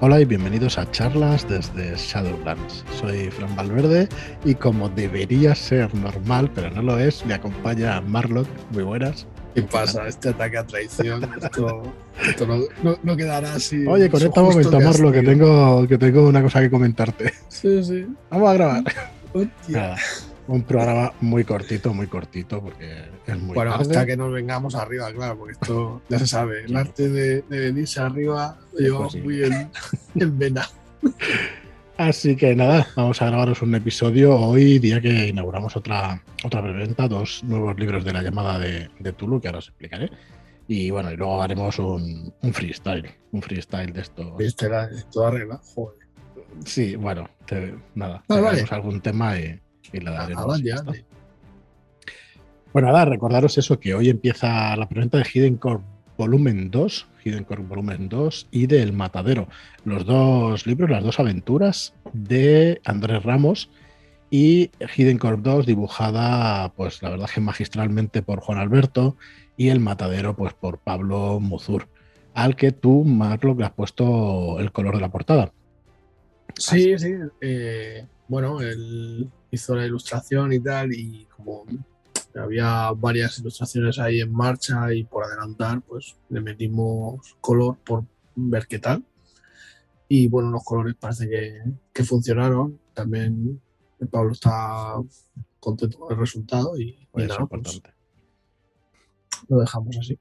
Hola y bienvenidos a charlas desde Shadowlands. Soy Fran Valverde y como debería ser normal, pero no lo es, me acompaña Marlock. Muy buenas. ¿Qué pasa? Este ataque a traición, esto, no, quedará así. Oye, conecta un momento, Marlock, que tengo, que tengo una cosa que comentarte. Sí, sí. Vamos a grabar. Un programa muy cortito, muy cortito, porque es muy Bueno, hasta que nos vengamos arriba, claro, porque esto ya se sabe. El arte de, venirse arriba llevamos muy en, vena. Así que nada, vamos a grabaros un episodio hoy, día que inauguramos otra, otra preventa, dos nuevos libros de la llamada de, Tulu, que ahora os explicaré. Y bueno, y luego haremos un, freestyle, un freestyle de esto. Freestyle, toda regla, joder. Sí, bueno, nada, haremos algún tema y, bueno, nada, recordaros eso, que hoy empieza la preventa de Hidden Core Volumen 2, Hidden Core Volumen 2 y del Matadero. Los dos libros, las dos aventuras de Andrés Ramos y Hidden Core 2 dibujada, pues la verdad que magistralmente por Juan Alberto y el Matadero pues por Pablo Muzur, al que tú, Marlo, le has puesto el color de la portada. Sí, sí. Eh, bueno, él hizo la ilustración y tal, y como había varias ilustraciones ahí en marcha y por adelantar, pues le metimos color por ver qué tal. Y bueno, los colores parece que, funcionaron. También Pablo está contento con el resultado y, pues importante. lo dejamos así.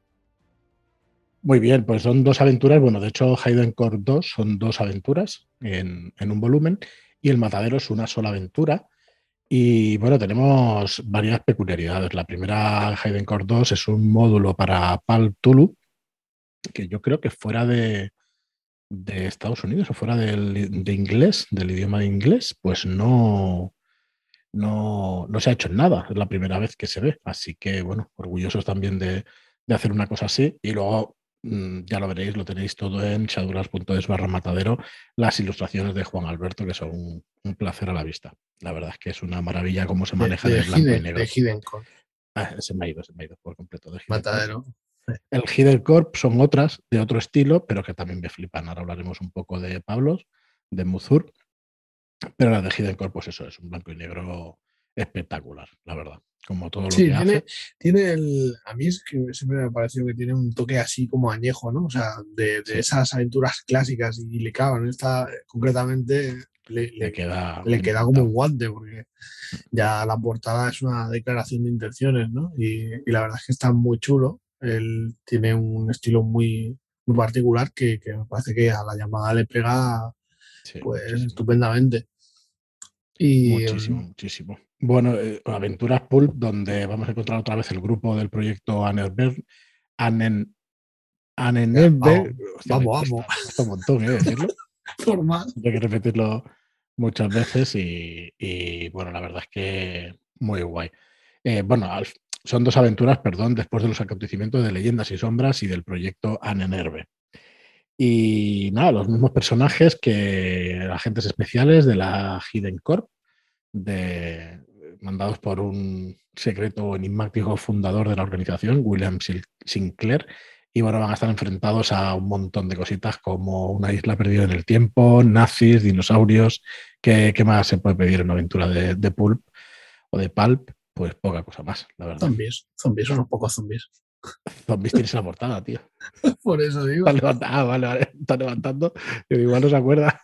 Muy bien, pues son dos aventuras. Bueno, de hecho, Hayden Core 2 son dos aventuras en, en un volumen y el Matadero es una sola aventura. Y bueno, tenemos varias peculiaridades. La primera, Hayden Core 2, es un módulo para PAL Tulu, que yo creo que fuera de, Estados Unidos o fuera del, de inglés, del idioma de inglés, pues no, no, se ha hecho nada. Es la primera vez que se ve. Así que, bueno, orgullosos también de, de hacer una cosa así. Y luego ya lo veréis, lo tenéis todo en shaduras.es barra matadero, las ilustraciones de Juan Alberto, que son un, placer a la vista. La verdad es que es una maravilla cómo se maneja de, blanco y negro. De ah, se me ha ido, se me ha ido por completo. matadero. El Hidden Corp son otras de otro estilo, pero que también me flipan. Ahora hablaremos un poco de Pablos, de Muzur, pero la de Hidden Corp, pues eso, es un blanco y negro espectacular, la verdad como todo lo que tiene, hace. tiene el. A mí es que siempre me ha parecido que tiene un toque así como añejo, ¿no? O sea, de, esas aventuras clásicas y le caban. Esta concretamente le, queda, le queda como un guante, porque ya la portada es una declaración de intenciones, ¿no? Y, la verdad es que está muy chulo. Él tiene un estilo muy, muy particular que, me parece que a la llamada le pega pues estupendamente. Y, muchísimo, muchísimo. Bueno, eh, Aventuras Pulp, donde vamos a encontrar otra vez el grupo del proyecto Anerberg. Anen, Anenberg. Vamos, vamos. un montón, ¿eh? Decirlo. Formal. Hay que repetirlo muchas veces y, bueno, la verdad es que muy guay. Eh, bueno, son dos aventuras, perdón, después de los acontecimientos de Leyendas y Sombras y del proyecto Anenerve. Y nada, los mismos personajes que agentes especiales de la Hidden Corp, de, mandados por un secreto enigmático fundador de la organización, William Sinclair, y bueno, van a estar enfrentados a un montón de cositas como una isla perdida en el tiempo, nazis, dinosaurios. ¿Qué, más se puede pedir en una aventura de, Pulp o de Pulp? Pues poca cosa más, la verdad. Zombies, zombies, unos pocos zombies. Zombies tienes la portada, tío. Por eso digo. Está ah, vale, vale, está levantando. Igual no se acuerda.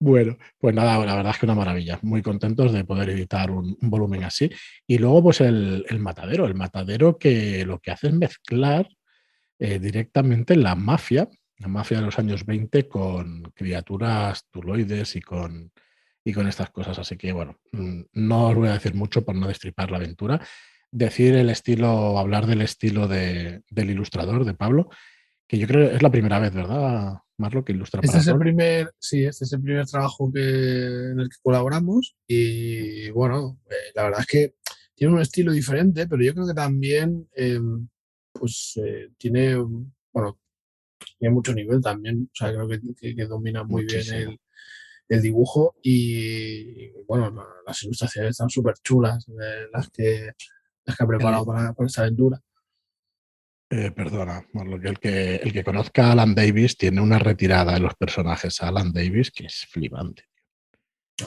Bueno, pues nada, la verdad es que una maravilla. Muy contentos de poder editar un, volumen así. Y luego, pues el, matadero. El matadero que lo que hace es mezclar eh, directamente la mafia, la mafia de los años 20, con criaturas tuloides y con, y con estas cosas. Así que, bueno, mm, no os voy a decir mucho por no destripar la aventura. Decir el estilo, hablar del estilo del ilustrador, de Pablo, que yo creo que es la primera vez, ¿verdad? Marlo, que ilustra este es el primer, Sí, este es el primer trabajo que, en el que colaboramos y bueno, eh, la verdad es que tiene un estilo diferente, pero yo creo que también em, pues eh, tiene, bueno, tiene mucho nivel también, o sea, creo que, domina muy bien el, dibujo y bueno, las ilustraciones están súper chulas, las, que, las que ha preparado para, para esta aventura. Eh, perdona, lo que el, que el que conozca a Alan Davis tiene una retirada en los personajes a Alan Davis que es flipante.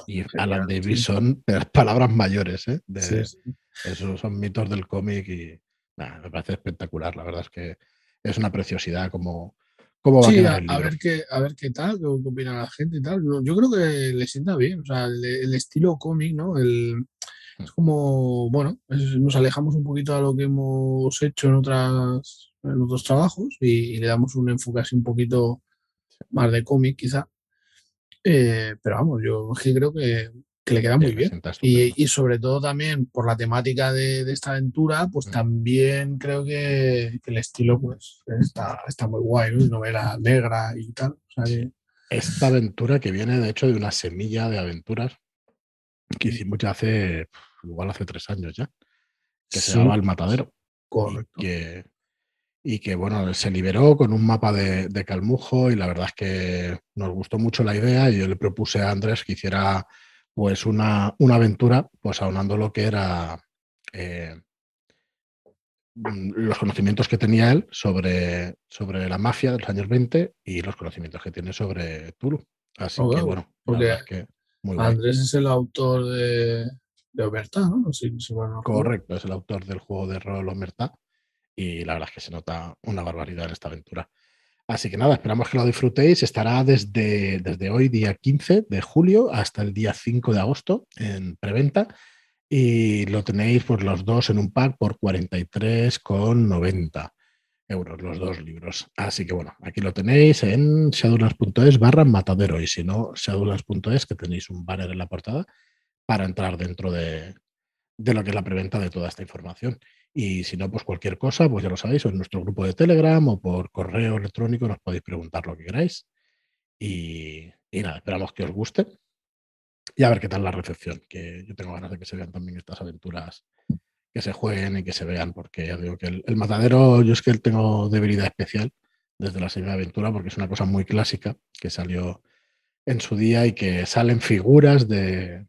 Y Alan Davis son palabras mayores, ¿eh? Esos son mitos del cómic y me parece espectacular. La verdad es que es una preciosidad como, va a quedar a, ver qué, a ver qué tal, qué, opina la gente y tal. Yo creo que le sienta bien, o sea, el, estilo cómic, ¿no? El, es como, bueno, nos alejamos un poquito a lo que hemos hecho en, otras, en otros trabajos y, le damos un enfoque así un poquito más de cómic, quizá. Eh, pero vamos, yo creo que, le queda muy bien. Y, sobre todo también por la temática de, esta aventura, pues mm. también creo que, el estilo pues está, está muy guay, ¿no? Novela negra y tal. Esta aventura que viene de hecho de una semilla de aventuras que hicimos ya hace, igual hace tres años ya, que se llama El Matadero. Correcto. Y que, y que, bueno, se liberó con un mapa de, de, Calmujo y la verdad es que nos gustó mucho la idea y yo le propuse a Andrés que hiciera pues una, una aventura, pues aunando lo que era eh, los conocimientos que tenía él sobre, sobre la mafia de los años 20 y los conocimientos que tiene sobre Tulu. Así oh, que bueno, porque Andrés es el autor de, de Omerta, ¿no? Correcto, es el autor del juego de rol Omerta y la verdad es que se nota una barbaridad en esta aventura. Así que nada, esperamos que lo disfrutéis. Estará desde, desde hoy, día 15 de julio, hasta el día 5 de agosto en preventa. Y lo tenéis pues, los dos en un pack por 43,90 euros, los dos libros. Así que bueno, aquí lo tenéis en shadowlands.es barra matadero. Y si no, shadowlands.es, que tenéis un banner en la portada para entrar dentro de, de lo que es la preventa de toda esta información. Y si no, pues cualquier cosa, pues ya lo sabéis, en nuestro grupo de Telegram o por correo electrónico nos podéis preguntar lo que queráis. Y, nada, esperamos que os guste. Y a ver qué tal la recepción, que yo tengo ganas de que se vean también estas aventuras, que se jueguen y que se vean, porque ya digo que el, matadero, yo es que tengo debilidad especial desde la segunda aventura, porque es una cosa muy clásica que salió en su día y que salen figuras de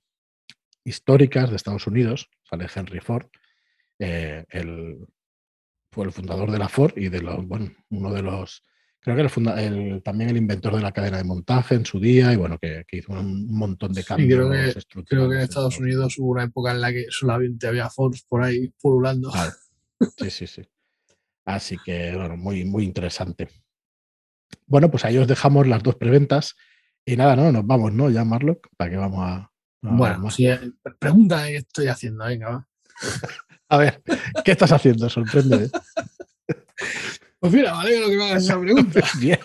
históricas de Estados Unidos, sale Henry Ford, eh, fue el fundador de la Ford y de los, bueno, uno de los, creo que el, también el inventor de la cadena de montaje en su día y bueno, que, hizo un montón de cambios. creo, que, creo que en Estados Unidos hubo una época en la que solamente había Ford por ahí pululando. Sí, sí, sí. Así que, bueno, muy, muy interesante. Bueno, pues ahí os dejamos las dos preventas. Y nada, no, nos vamos, ¿no? Ya, Marlock, para que vamos a. bueno, si, eh, pregunta qué estoy haciendo, venga, va. A ver, ¿qué estás haciendo? Sorprende. Pues mira, vale lo que me hagas esa pregunta. Bien.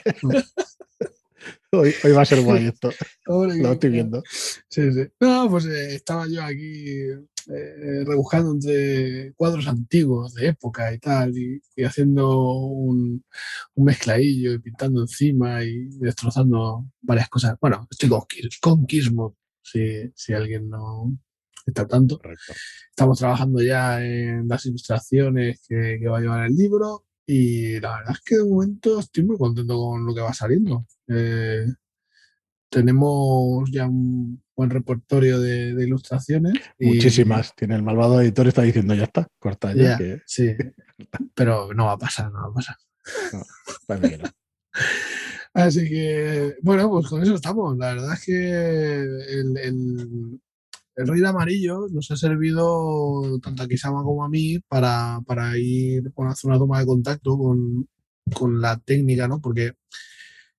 Hoy, va a ser guay esto. lo estoy viendo. Sí, sí. No, pues eh, estaba yo aquí eh, rebuscando entre cuadros antiguos de época y tal, y, haciendo un, un, mezcladillo y pintando encima y destrozando varias cosas. Bueno, estoy con, con si, si alguien no, está tanto. Estamos trabajando ya en las ilustraciones que, va a llevar el libro y la verdad es que de momento estoy muy contento con lo que va saliendo. Eh, tenemos ya un buen repertorio de, ilustraciones. Muchísimas. Tiene el malvado editor, está diciendo ya está, corta ya. Sí, pero no va a pasar, no va a pasar. Así que, bueno, pues con eso estamos. La verdad es que el, el Rey de Amarillo nos ha servido tanto a Kisama como a mí para, ir a hacer una toma de contacto con, la técnica, ¿no? Porque,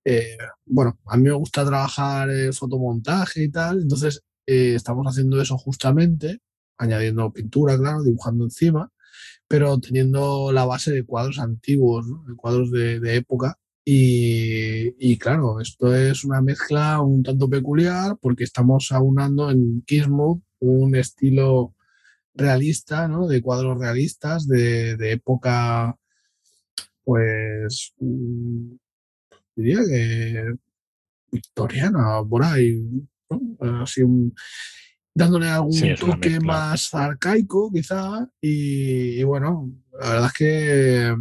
eh, bueno, a mí me gusta trabajar el fotomontaje y tal, entonces eh, estamos haciendo eso justamente, añadiendo pintura, claro, dibujando encima, pero teniendo la base de cuadros antiguos, de cuadros de época, y, claro, esto es una mezcla un tanto peculiar porque estamos aunando en Kismuth un estilo realista, ¿no? De cuadros realistas de, época, pues, mm, diría que victoriana, por ahí, Así dándole algún toque más arcaico, quizá, y, bueno, la verdad es que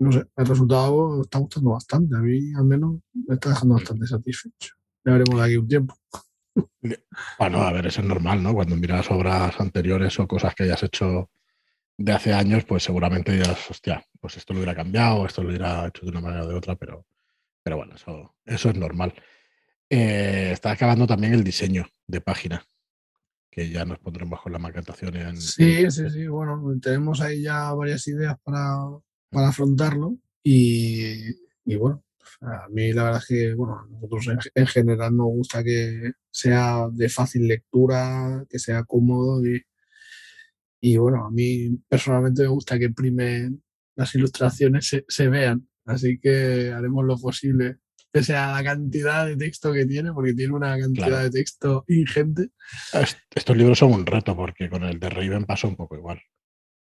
no sé, el resultado está gustando bastante. A mí, al menos, me está dejando bastante satisfecho. Ya veremos de aquí un tiempo. Bueno, a ver, eso es normal, ¿no? Cuando miras obras anteriores o cosas que hayas hecho de hace años, pues seguramente dirás, hostia, pues esto lo hubiera cambiado, esto lo hubiera hecho de una manera o de otra, pero, pero bueno, eso, eso es normal. Eh, está acabando también el diseño de página, que ya nos pondremos con la maquetación en. Sí, sí, sí. Bueno, tenemos ahí ya varias ideas para, para afrontarlo. Y, y, bueno, a mí la verdad es que, bueno, nosotros en, general nos gusta que sea de fácil lectura, que sea cómodo y, y bueno, a mí personalmente me gusta que prime las ilustraciones se, se vean. Así que haremos lo posible pese a la cantidad de texto que tiene, porque tiene una cantidad de texto ingente. Estos libros son un reto, porque con el de Raven pasó un poco igual.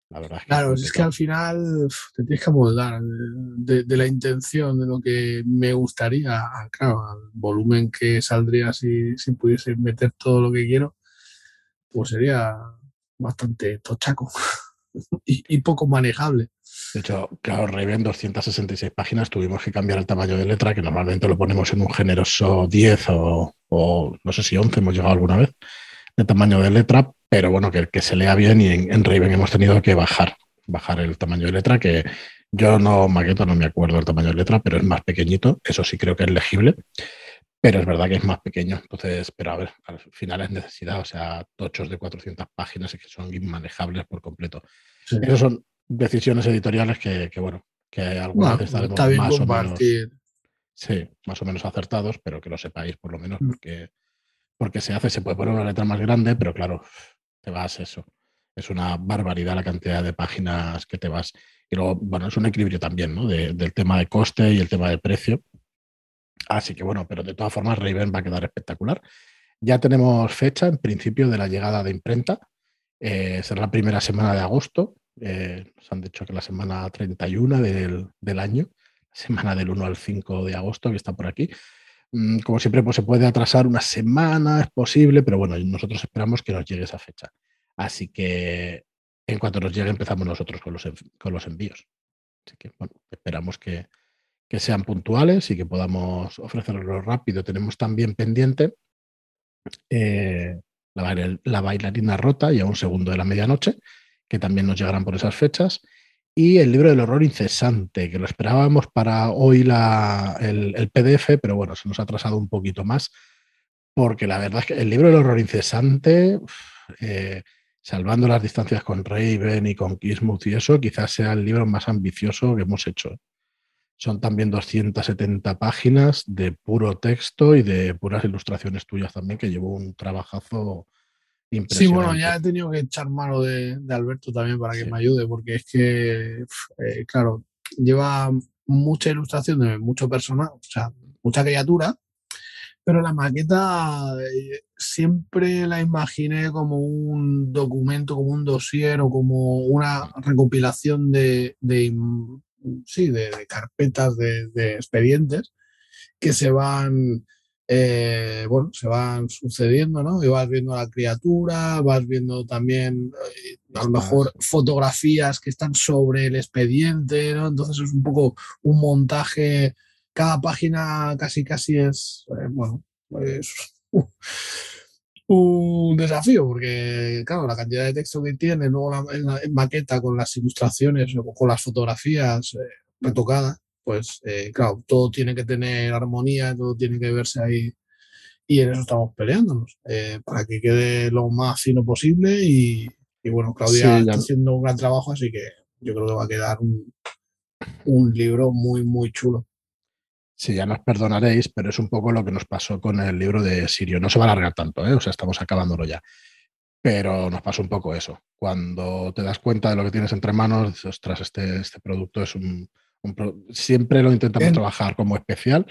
La verdad claro, es, que al final te tienes que moldar de, la intención, de lo que me gustaría, claro, al volumen que saldría si, si pudiese meter todo lo que quiero, pues sería bastante tochaco y poco manejable. De hecho, claro, Raven 266 páginas tuvimos que cambiar el tamaño de letra, que normalmente lo ponemos en un generoso 10 o, no sé si 11 hemos llegado alguna vez de tamaño de letra, pero bueno, que, que se lea bien y en, Raven hemos tenido que bajar, bajar el tamaño de letra, que yo no maqueto, no me acuerdo el tamaño de letra, pero es más pequeñito, eso sí creo que es legible, pero es verdad que es más pequeño, entonces, pero a ver, al final es necesidad, o sea, tochos de 400 páginas que son inmanejables por completo. Esos son decisiones editoriales que, bueno, que algunas veces estaremos más o menos. Sí, más o menos acertados, pero que lo sepáis por lo menos, mm. porque, porque se hace, se puede poner una letra más grande, pero claro, te vas eso. Es una barbaridad la cantidad de páginas que te vas. Y luego, bueno, es un equilibrio también, ¿no? del tema de coste y el tema de precio. Así que bueno, pero de todas formas, Raven va a quedar espectacular. Ya tenemos fecha, en principio, de la llegada de imprenta. Eh, será la primera semana de agosto. Eh, nos han dicho que la semana 31 del, del, año, semana del 1 al 5 de agosto, que está por aquí. Mm, como siempre, pues se puede atrasar una semana, es posible, pero bueno, nosotros esperamos que nos llegue esa fecha. Así que en cuanto nos llegue, empezamos nosotros con los, con los envíos. Así que bueno, esperamos que, que sean puntuales y que podamos ofrecerlo rápido. Tenemos también pendiente eh, la, la, bailarina rota y a un segundo de la medianoche, que también nos llegarán por esas fechas. Y el libro del horror incesante, que lo esperábamos para hoy la, el, PDF, pero bueno, se nos ha atrasado un poquito más, porque la verdad es que el libro del horror incesante, eh, salvando las distancias con Raven y con Kismuth y eso, quizás sea el libro más ambicioso que hemos hecho. Son también 270 páginas de puro texto y de puras ilustraciones tuyas también, que llevó un trabajazo Sí, bueno, ya he tenido que echar mano de, Alberto también para que me ayude, porque es que, eh, claro, lleva mucha ilustración de mucho personal, o sea, mucha criatura, pero la maqueta eh, siempre la imaginé como un documento, como un dossier o como una recopilación de, sí, de, carpetas, de, de expedientes que se van eh, bueno, se van sucediendo, ¿no? Y vas viendo la criatura, vas viendo también eh, a lo mejor fotografías que están sobre el expediente, ¿no? Entonces es un poco un montaje, cada página casi casi es, eh, bueno, es un desafío, porque claro, la cantidad de texto que tiene, luego la, maqueta con las ilustraciones o con las fotografías retocadas, pues eh, claro, todo tiene que tener armonía, todo tiene que verse ahí y en eso estamos peleándonos, eh, para que quede lo más fino posible y, bueno, Claudia está haciendo un gran trabajo, así que yo creo que va a quedar un, un libro muy, muy chulo. Sí, ya nos perdonaréis, pero es un poco lo que nos pasó con el libro de Sirio. No se va a alargar tanto, ¿eh? o sea, estamos acabándolo ya. Pero nos pasó un poco eso. Cuando te das cuenta de lo que tienes entre manos, ostras, este, este producto es un, Siempre lo intentamos trabajar como especial,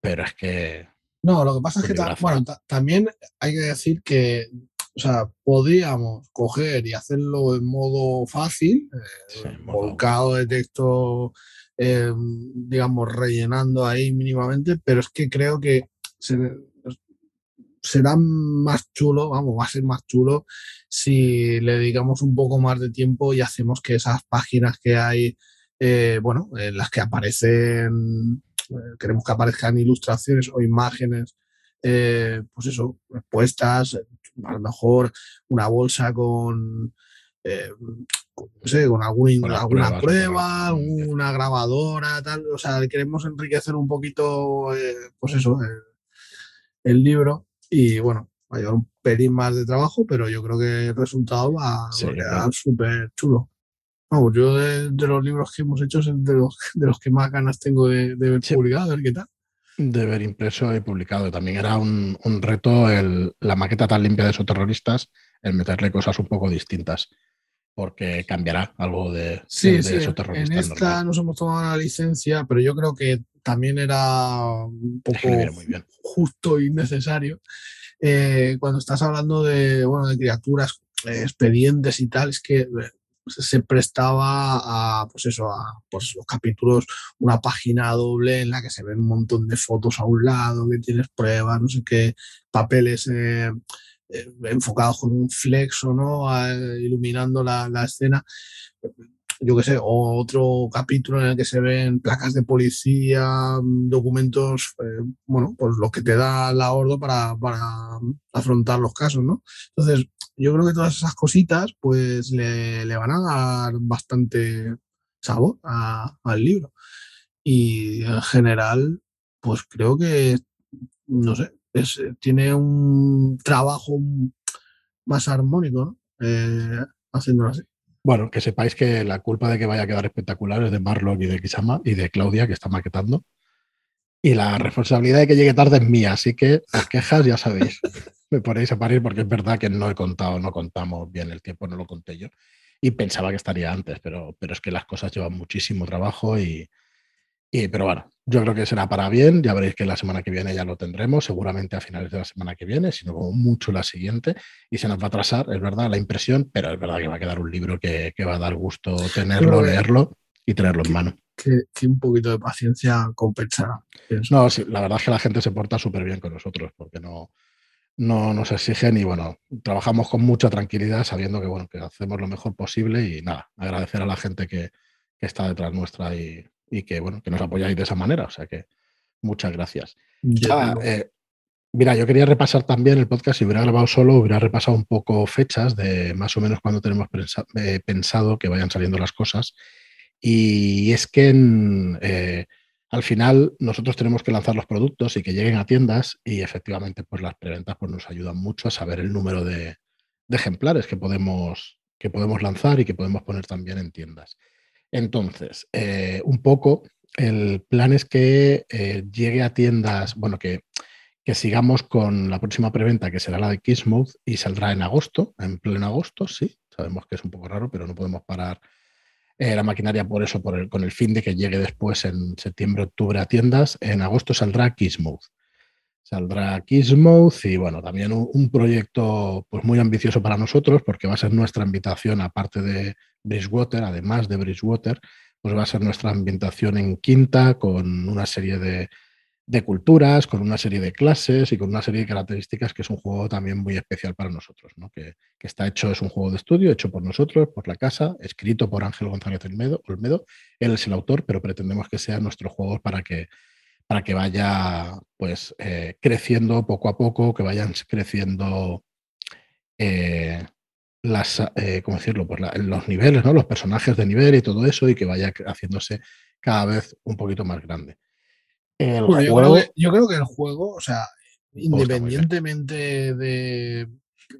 pero es que... No, lo que pasa es que bueno, también hay que decir que, o sea, podríamos coger y hacerlo en modo fácil, eh, volcado de texto, eh, digamos, rellenando ahí mínimamente, pero es que creo que será más chulo, vamos, va a ser más chulo si le dedicamos un poco más de tiempo y hacemos que esas páginas que hay eh, bueno, en las que aparecen, eh, queremos que aparezcan ilustraciones o imágenes, eh, pues eso, puestas, a lo mejor una bolsa con no sé, con, alguna prueba, alguna grabadora, tal. O sea, queremos enriquecer un poquito, pues eso, el, libro. Y bueno, va a llevar un pelín más de trabajo, pero yo creo que el resultado va, a quedar súper chulo. Vamos, yo de, los libros que hemos hecho es de los, de los que más ganas tengo de, ver publicado, a ver qué tal. De ver impreso y publicado. También era un, reto el, la maqueta tan limpia de esos terroristas, el meterle cosas un poco distintas porque cambiará algo de, sí, sí, En esta nos hemos tomado la licencia, pero yo creo que también era un poco justo y necesario. Eh, cuando estás hablando de, bueno, de criaturas, eh, expedientes y tal, es que eh, se prestaba a, pues eso, a pues los capítulos, una página doble en la que se ven un montón de fotos a un lado, que tienes pruebas, no sé qué, papeles eh, enfocados con un flexo, ¿no? iluminando la, escena. Yo qué sé, otro capítulo en el que se ven placas de policía, documentos, eh, bueno, pues lo que te da la Ordo para, afrontar los casos, ¿no? Entonces, yo creo que todas esas cositas, pues le, van a dar bastante sabor al libro. Y en general, pues creo que, no sé, eh, tiene un trabajo más armónico, ¿no? Eh, haciéndolo así. Bueno, que sepáis que la culpa de que vaya a quedar espectacular es de Marlock y de Kisama y de Claudia, que está maquetando. Y la responsabilidad de que llegue tarde es mía, así que las quejas ya sabéis. Me ponéis a parir porque es verdad que no he contado, no contamos bien el tiempo, no lo conté yo. Y pensaba que estaría antes, pero, pero es que las cosas llevan muchísimo trabajo y, pero bueno, yo creo que será para bien. Ya veréis que la semana que viene ya lo tendremos, seguramente a finales de la semana que viene, sino como mucho la siguiente. Y se nos va a atrasar, es verdad, la impresión, pero es verdad que va a quedar un libro que, va a dar gusto tenerlo, leerlo y tenerlo en mano. Que, un poquito de paciencia compensará. No, sí, la verdad es que la gente se porta súper bien con nosotros, porque no, no nos exigen y bueno, trabajamos con mucha tranquilidad sabiendo que bueno, que hacemos lo mejor posible y nada, agradecer a la gente que, que está detrás nuestra y, y que, bueno, que nos apoyáis de esa manera. O sea que muchas gracias. Eh, mira, yo quería repasar también el podcast, si hubiera grabado solo, hubiera repasado un poco fechas de más o menos cuando tenemos eh, pensado que vayan saliendo las cosas. Y es que eh, al final nosotros tenemos que lanzar los productos y que lleguen a tiendas y efectivamente pues las preventas pues, nos ayudan mucho a saber el número de, de ejemplares que podemos, que podemos lanzar y que podemos poner también en tiendas. Entonces, eh, un poco, el plan es que eh, llegue a tiendas, bueno, que, sigamos con la próxima preventa, que será la de Kissmouth, y saldrá en agosto, en pleno agosto, sí. Sabemos que es un poco raro, pero no podemos parar eh, la maquinaria por eso, por el, con el fin de que llegue después en septiembre, octubre a tiendas. En agosto saldrá Kissmouth saldrá Kissmouth y bueno, también un, proyecto pues muy ambicioso para nosotros porque va a ser nuestra invitación, aparte de Bridgewater, además de Bridgewater, pues va a ser nuestra ambientación en Quinta con una serie de, culturas, con una serie de clases y con una serie de características que es un juego también muy especial para nosotros, ¿no? que, está hecho, es un juego de estudio hecho por nosotros, por la casa, escrito por Ángel González Olmedo. Él es el autor, pero pretendemos que sea nuestro juego para que para que vaya pues eh, creciendo poco a poco, que vayan creciendo eh, las, eh, ¿cómo decirlo? Pues los niveles, ¿no? Los personajes de nivel y todo eso, y que vaya haciéndose cada vez un poquito más grande. yo, creo que, el juego, o sea, independientemente de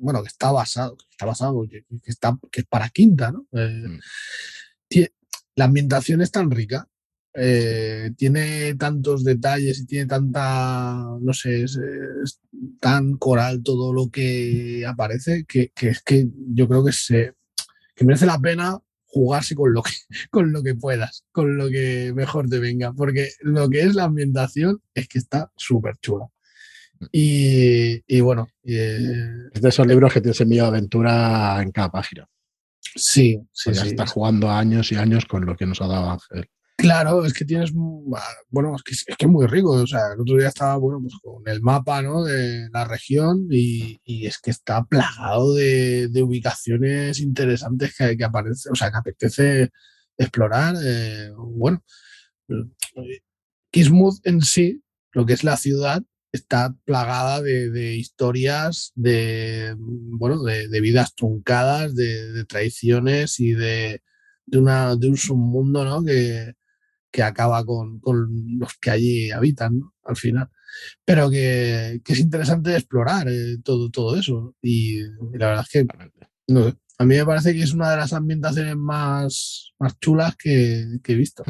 bueno, que está basado, que está basado, que, está, que es para quinta, ¿no? Mm. la ambientación es tan rica eh, tiene tantos detalles y tiene tanta, no sé, es, tan coral todo lo que aparece que, es que yo creo que, se, que merece la pena jugarse con lo, que, con lo que puedas, con lo que mejor te venga, porque lo que es la ambientación es que está súper chula. Y, bueno. Eh, es de esos libros que tienes en mi aventura en cada página. Sí, sí, ya sí. Estás jugando años y años con lo que nos ha dado Ángel. Claro, es que tienes, bueno, es que es, muy rico. O sea, el otro día estaba, bueno, pues con el mapa, ¿no? De la región y, es que está plagado de, ubicaciones interesantes que, que aparece, o sea, que apetece explorar. Eh, bueno, Kismuth en sí, lo que es la ciudad, está plagada de, historias, de, bueno, de, vidas truncadas, de, traiciones y de, una, de un submundo ¿no? que, que acaba con, los que allí habitan al final. Pero que, es interesante explorar eh, todo, todo eso. Y, la verdad es que a mí me parece que es una de las ambientaciones más, más chulas que, que he visto.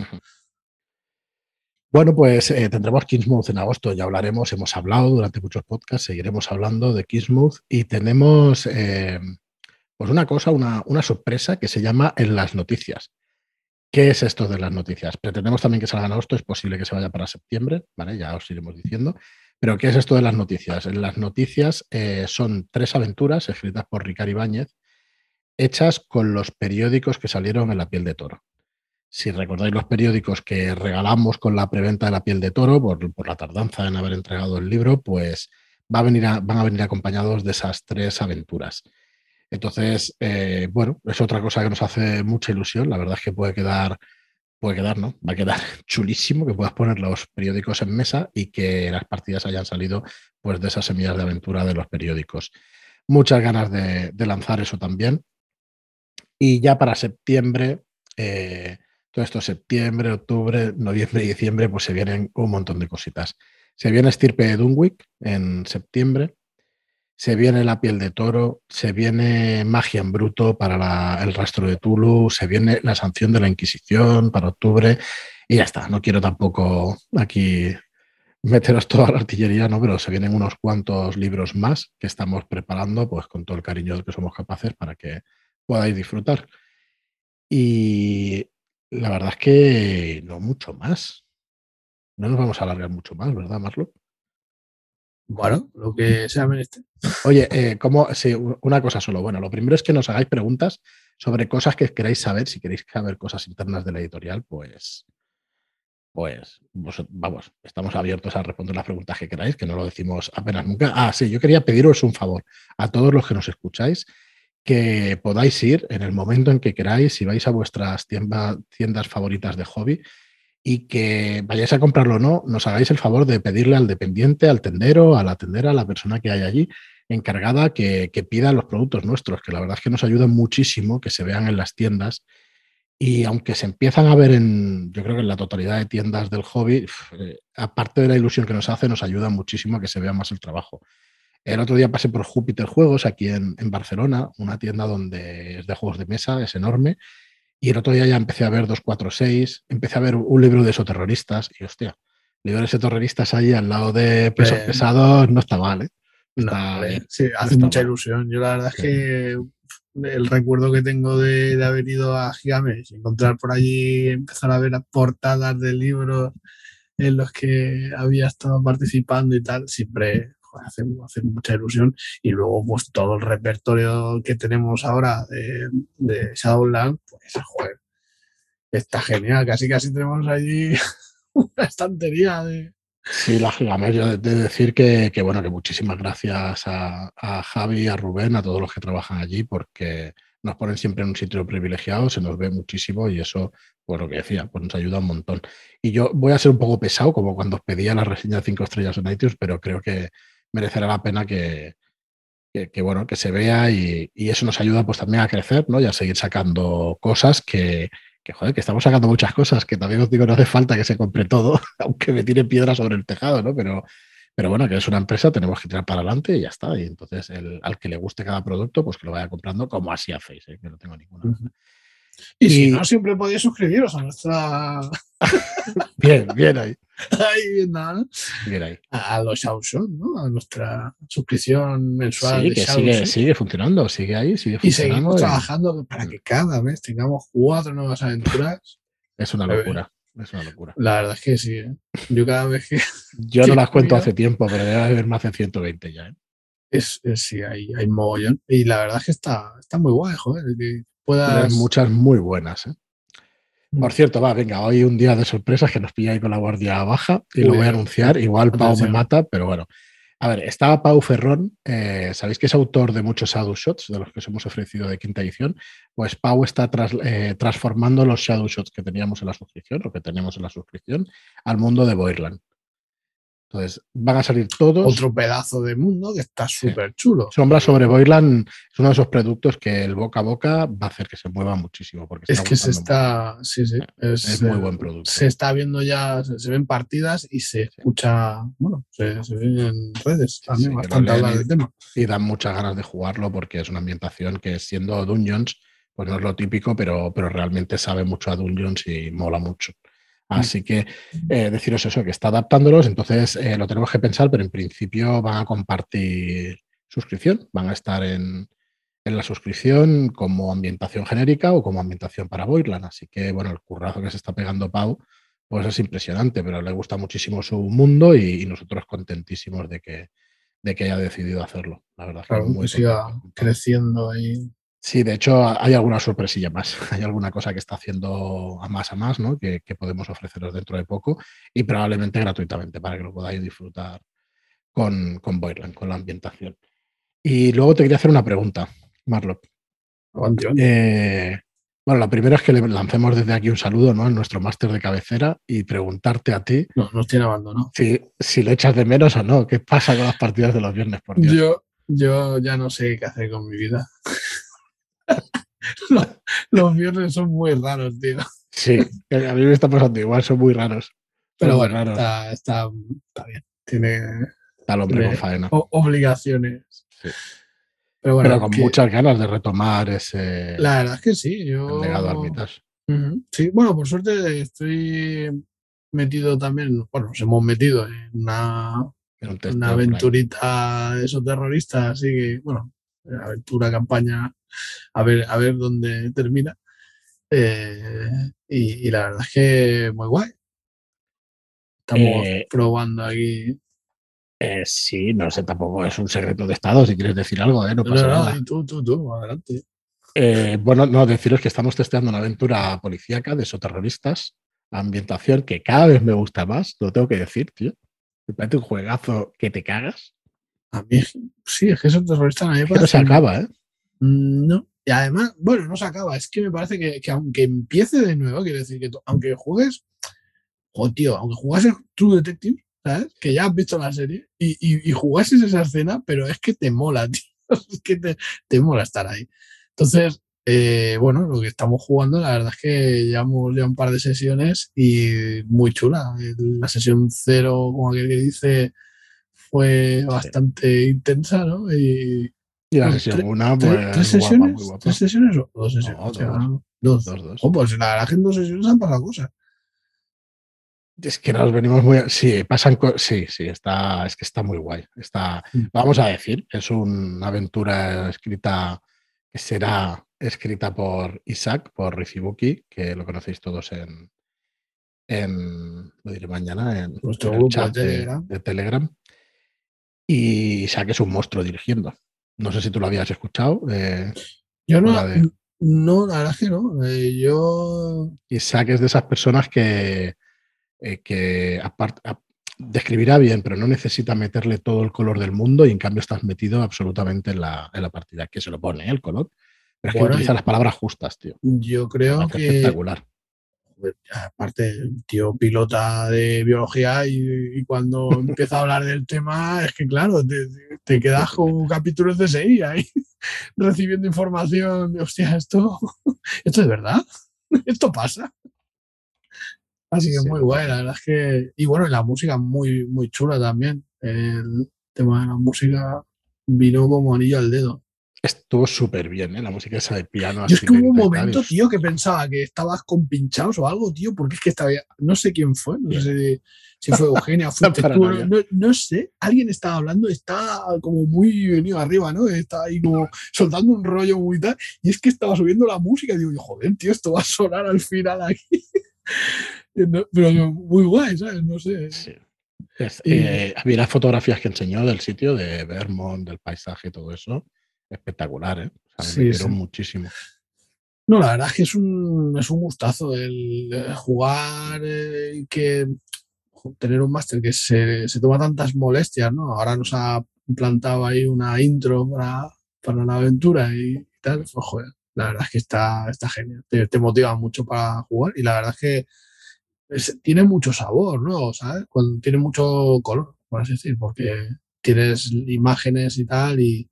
Bueno, pues eh, tendremos Kingsmouth en agosto, ya hablaremos, hemos hablado durante muchos podcasts, seguiremos hablando de Kingsmouth y tenemos eh, pues una cosa, una, una, sorpresa que se llama En las noticias. ¿Qué es esto de las noticias? Pretendemos también que salga en agosto, es posible que se vaya para septiembre, ¿vale? Ya os iremos diciendo. Pero ¿qué es esto de las noticias? Las noticias eh, son tres aventuras escritas por Ricardo Ibáñez, hechas con los periódicos que salieron en la piel de toro si recordáis los periódicos que regalamos con la preventa de la piel de toro por, la tardanza en haber entregado el libro, pues va a venir van a venir acompañados de esas tres aventuras. Entonces, eh, bueno, es otra cosa que nos hace mucha ilusión. La verdad es que puede quedar, puede quedar, ¿no? Va a quedar chulísimo que puedas poner los periódicos en mesa y que las partidas hayan salido pues de esas semillas de aventura de los periódicos. Muchas ganas de, lanzar eso también. Y ya para septiembre, eh, todo esto septiembre, octubre, noviembre y diciembre, pues se vienen un montón de cositas. Se viene Estirpe de Dunwick en septiembre, se viene La piel de toro, se viene Magia en bruto para el rastro de Tulu, se viene La sanción de la Inquisición para octubre y ya está. No quiero tampoco aquí meteros toda la artillería, ¿no? Pero se vienen unos cuantos libros más que estamos preparando, pues con todo el cariño que somos capaces para que podáis disfrutar. Y la verdad es que no mucho más. No nos vamos a alargar mucho más, ¿verdad, Marlo? Bueno, lo que sea menester. Oye, eh, ¿cómo? Sí, una cosa solo. Bueno, lo primero es que nos hagáis preguntas sobre cosas que queráis saber. Si queréis saber cosas internas de la editorial, pues, pues, vamos, estamos abiertos a responder las preguntas que queráis, que no lo decimos apenas nunca. Ah, sí, yo quería pediros un favor a todos los que nos escucháis que podáis ir en el momento en que queráis, si vais a vuestras tiendas favoritas de hobby y que vayáis a comprarlo o no, nos hagáis el favor de pedirle al dependiente, al tendero, a la tendera, a la persona que hay allí encargada que, pida los productos nuestros, que la verdad es que nos ayuda muchísimo que se vean en las tiendas. Y aunque se empiezan a ver en, yo creo que en la totalidad de tiendas del hobby, eh, aparte de la ilusión que nos hace, nos ayuda muchísimo a que se vea más el trabajo. El otro día pasé por Júpiter Juegos, aquí en, Barcelona, una tienda donde es de juegos de mesa, es enorme. Y el otro día ya empecé a ver 246, empecé a ver un libro de esoterroristas y hostia, libro de esoterroristas ahí al lado de pesos pesados no está mal, ¿eh? sí, hace mucha ilusión. Yo la verdad es que el recuerdo que tengo de, haber ido a Gigamesh, encontrar por allí, empezar a ver portadas de libros en los que había estado participando y tal, siempre hace, mucha ilusión. Y luego, pues todo el repertorio que tenemos ahora de, de Shadowland, pues joder, está genial. Casi casi tenemos allí una estantería de. Sí, la yo de, decir que, bueno, que muchísimas gracias a, a Javi, a Rubén, a todos los que trabajan allí, porque nos ponen siempre en un sitio privilegiado, se nos ve muchísimo y eso, pues lo que decía, pues nos ayuda un montón. Y yo voy a ser un poco pesado, como cuando os pedía la reseña de 5 estrellas en iTunes, pero creo que merecerá la pena que, que, bueno, que se vea y, eso nos ayuda pues también a crecer, ¿no? Y a seguir sacando cosas que, que, joder, que estamos sacando muchas cosas, que también os digo, no hace falta que se compre todo, aunque me tire piedra sobre el tejado, ¿no? Pero, pero bueno, que es una empresa, tenemos que tirar para adelante y ya está. Y entonces, el, al que le guste cada producto, pues que lo vaya comprando como así hacéis, ¿eh? que no tengo ninguna. Y, si no, siempre podéis suscribiros a nuestra. bien, bien ahí. ahí, ¿no? ahí. A, los Shout ¿no? A nuestra suscripción mensual. Sí, que sigue, sigue, funcionando, sigue ahí, sigue funcionando. Y seguimos trabajando para que cada vez tengamos cuatro nuevas aventuras. Es una locura. Es una locura. La verdad es que sí. ¿eh? Yo cada vez que. Yo no las cuento hace tiempo, pero debe haber más de 120 ya. ¿eh? Es, sí, hay, hay mogollón. Y la verdad es que está, está muy guay, joder. Que muchas muy buenas. ¿eh? Mm. Por cierto, va, venga, hoy un día de sorpresas que nos pilla ahí con la guardia baja y lo voy a anunciar. Igual Pau me mata, pero bueno. A ver, estaba Pau Ferrón, eh, sabéis que es autor de muchos Shadow Shots, de los que os hemos ofrecido de quinta edición. Pues Pau está eh, transformando los Shadow Shots que teníamos en la suscripción, o que tenemos en la suscripción, al mundo de Boirland. Entonces, van a salir todos. Otro pedazo de mundo que está súper chulo. Sombra sobre Boyland es uno de esos productos que el boca a boca va a hacer que se mueva muchísimo. Porque es que se está. Sí, sí. Es, muy buen producto. Se está viendo ya, se, ven partidas y se escucha. Bueno, se, se ven en redes también bastante hablar del tema. Y dan muchas ganas de jugarlo porque es una ambientación que, siendo Dungeons, pues no es lo típico, pero, pero realmente sabe mucho a Dungeons y mola mucho. Así que eh, deciros eso, que está adaptándolos, entonces eh, lo tenemos que pensar, pero en principio van a compartir suscripción, van a estar en, la suscripción como ambientación genérica o como ambientación para Boirland. Así que, bueno, el currazo que se está pegando Pau, pues es impresionante, pero le gusta muchísimo su mundo y, nosotros contentísimos de que, de que haya decidido hacerlo. La verdad, claro, que siga creciendo ahí. Sí, de hecho hay alguna sorpresilla más, hay alguna cosa que está haciendo a más a más, ¿no? Que, podemos ofreceros dentro de poco y probablemente gratuitamente para que lo podáis disfrutar con, con Boyland, con la ambientación. Y luego te quería hacer una pregunta, Marlon. Eh, bueno, la primera es que le lancemos desde aquí un saludo ¿no? a nuestro máster de cabecera y preguntarte a ti. No, nos tiene abandonado. Si, si lo echas de menos o no. ¿Qué pasa con las partidas de los viernes? Por Yo, yo ya no sé qué hacer con mi vida. los, viernes son muy raros, tío. Sí, a mí me está pasando igual, son muy raros. Pero bueno, está, está, bien. Tiene, está hombre con faena. obligaciones. Pero, bueno, con muchas ganas de retomar ese. La verdad es que sí. Yo... legado a Sí, bueno, por suerte estoy metido también. Bueno, nos hemos metido en una, una aventurita de esos terroristas, así que, bueno, aventura, campaña a ver, a ver dónde termina. Eh, y, la verdad es que muy guay. Estamos eh, probando aquí. Eh, sí, no sé, tampoco es un secreto de Estado, si quieres decir algo, no pasa nada. Tú, tú, tú, adelante. bueno, no, deciros que estamos testeando una aventura policíaca de soterroristas, ambientación que cada vez me gusta más, lo tengo que decir, tío. Me parece un juegazo que te cagas. A mí, sí, es que esos terroristas a mí me se acaba, ¿eh? Mm, no. Y además, bueno, no se acaba. Es que me parece que, aunque empiece de nuevo, quiere decir que aunque juegues, oh, tío, aunque jugases True Detective, ¿sabes? Que ya has visto la serie y, y, jugases esa escena, pero es que te mola, tío. Es que te, mola estar ahí. Entonces, eh, bueno, lo que estamos jugando, la verdad es que llevamos ya un par de sesiones y muy chula. La sesión cero, como aquel que dice, fue bastante intensa, ¿no? Y, y la sesión una, pues. ¿Tres sesiones? ¿Tres sesiones o dos sesiones? dos. dos. dos, Oh, pues la verdad que en dos sesiones han pasado cosas. Es que nos venimos muy. Sí, pasan cosas. Sí, sí, está. Es que está muy guay. Está. Mm. Vamos a decir, es una aventura escrita que será escrita por Isaac, por Rifibuki, que lo conocéis todos en. en lo diré mañana, en nuestro chat de Telegram. de Telegram. Y Isaac es un monstruo dirigiendo. No sé si tú lo habías escuchado. Eh, yo no, no, la verdad es que no. Eh, yo. Isaac es de esas personas que, eh, que aparte, describirá bien, pero no necesita meterle todo el color del mundo y en cambio estás metido absolutamente en la, en la partida. Que se lo pone el color. Pero es que utiliza las palabras justas, tío. Yo creo que. Espectacular aparte, el tío pilota de biología y, cuando empieza a hablar del tema, es que claro, te, quedas con capítulos de CSI ahí recibiendo información de, hostia, esto, esto es verdad, esto pasa. Así que muy guay, la verdad es que. Y bueno, la música muy, muy chula también. El tema de la música vino como anillo al dedo. Estuvo súper bien, ¿eh? La música esa de piano. Yo es que hubo un momento, tío, que pensaba que estabas con pinchados o algo, tío, porque es que estaba. No sé quién fue, no sé si fue Eugenia, fue no, no, sé, alguien estaba hablando, está como muy venido arriba, ¿no? Está ahí como soltando un rollo muy tal, y es que estaba subiendo la música y digo, joder, tío, esto va a sonar al final aquí. pero muy guay, ¿sabes? No sé. Sí. Eh, había las fotografías que enseñó del sitio, de Vermont, del paisaje y todo eso espectacular, ¿eh? O sea, me sí, muchísimo. No, la verdad es que es un, es un gustazo el, jugar y eh, que tener un máster que se, se, toma tantas molestias, ¿no? Ahora nos ha plantado ahí una intro para, para la aventura y, tal. Pues, joder, la verdad es que está, está genial. Te, te, motiva mucho para jugar y la verdad es que tiene mucho sabor, ¿no? ¿Sabes? Cuando tiene mucho color. por así decir, porque tienes imágenes y tal y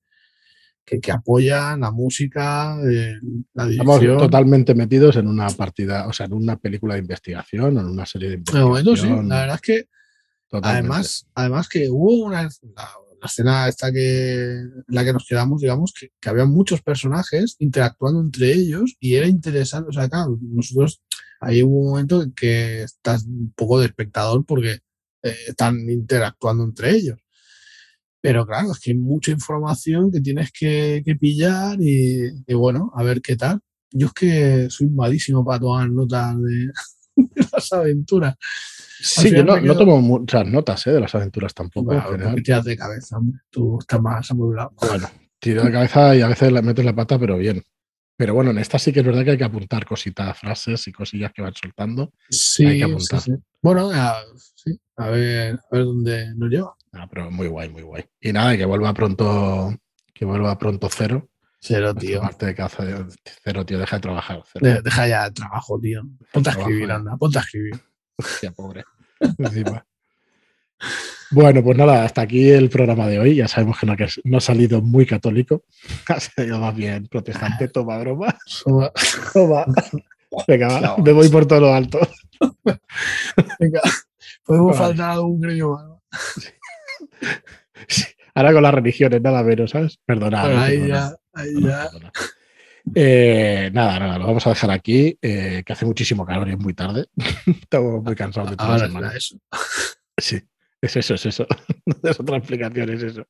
que, apoyan la música, eh, la Estamos totalmente metidos en una partida, o sea, en una película de investigación o en una serie de investigación. la verdad es que además, además que hubo una la, escena esta que la que nos quedamos, digamos, que, que había muchos personajes interactuando entre ellos y era interesante, o sea, claro, nosotros ahí hubo un momento en que estás un poco de espectador porque eh, están interactuando entre ellos. Pero claro, es que hay mucha información que tienes que, pillar y, bueno, a ver qué tal. Yo es que soy malísimo para tomar notas de, las aventuras. Sí, yo no, tomo muchas notas ¿eh? de las aventuras tampoco. Tiras de cabeza, hombre. Tú estás más amurado. Bueno, tiro de cabeza y a veces le metes la pata, pero bien. Pero bueno, en esta sí que es verdad que hay que apuntar cositas, frases y cosillas que van soltando. Sí, hay que apuntar. Bueno, sí, a ver, a ver dónde nos lleva. Ah, pero muy guay, muy guay. Y nada, que vuelva pronto, que vuelva pronto cero. Cero, tío. Parte de caza, cero, tío, deja de trabajar. deja ya el trabajo, tío. Ponte a escribir, anda, ponte a escribir. Hostia, pobre. Bueno, pues nada, hasta aquí el programa de hoy. Ya sabemos que no, ha salido muy católico, ha salido más bien protestante, toma broma. Toma. Venga, me voy por todo lo alto. Venga, podemos faltar algún gremio más. Ahora con las religiones, nada menos, ¿sabes? Perdonad. ahí ya, ahí ya. Eh, nada, nada, lo vamos a dejar aquí, eh, que hace muchísimo calor y es muy tarde. Estamos muy cansados de toda la semana. Eso. Sí, es eso, es eso. es otra explicación, es eso.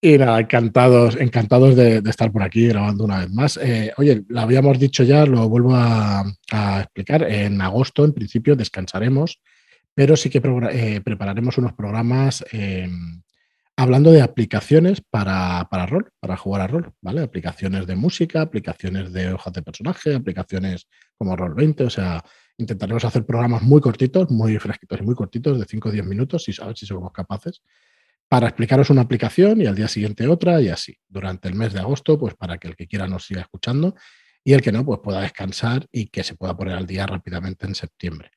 Y nada, encantados, encantados de, estar por aquí grabando una vez más. Eh, oye, lo habíamos dicho ya, lo vuelvo a, explicar. En agosto, en principio, descansaremos, pero sí que prepararemos unos programas em, hablando de aplicaciones para, rol, para jugar a rol, ¿vale? Aplicaciones de música, aplicaciones de hojas de personaje, aplicaciones como Roll20, o sea, intentaremos hacer programas muy cortitos, muy fresquitos y muy cortitos, de 5 o 10 minutos, y a ver si somos capaces, para explicaros una aplicación y al día siguiente otra y así, durante el mes de agosto, pues para que el que quiera nos siga escuchando y el que no, pues pueda descansar y que se pueda poner al día rápidamente en septiembre.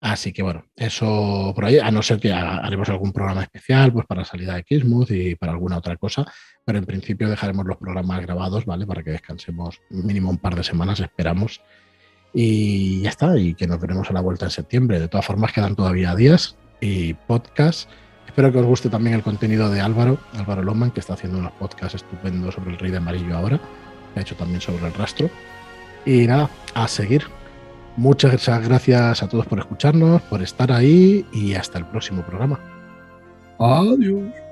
Así que bueno, eso por ahí, a no ser que haremos algún programa especial pues para salida de Kismuth y para alguna otra cosa, pero en principio dejaremos los programas grabados, ¿vale? Para que descansemos mínimo un par de semanas, esperamos. Y ya está, y que nos veremos a la vuelta en septiembre. De todas formas, quedan todavía días y podcast. Espero que os guste también el contenido de Álvaro, Álvaro Loman, que está haciendo unos podcasts estupendos sobre el Rey de Amarillo ahora, que ha hecho también sobre el rastro. Y nada, a seguir. Muchas gracias a todos por escucharnos, por estar ahí y hasta el próximo programa. Adiós.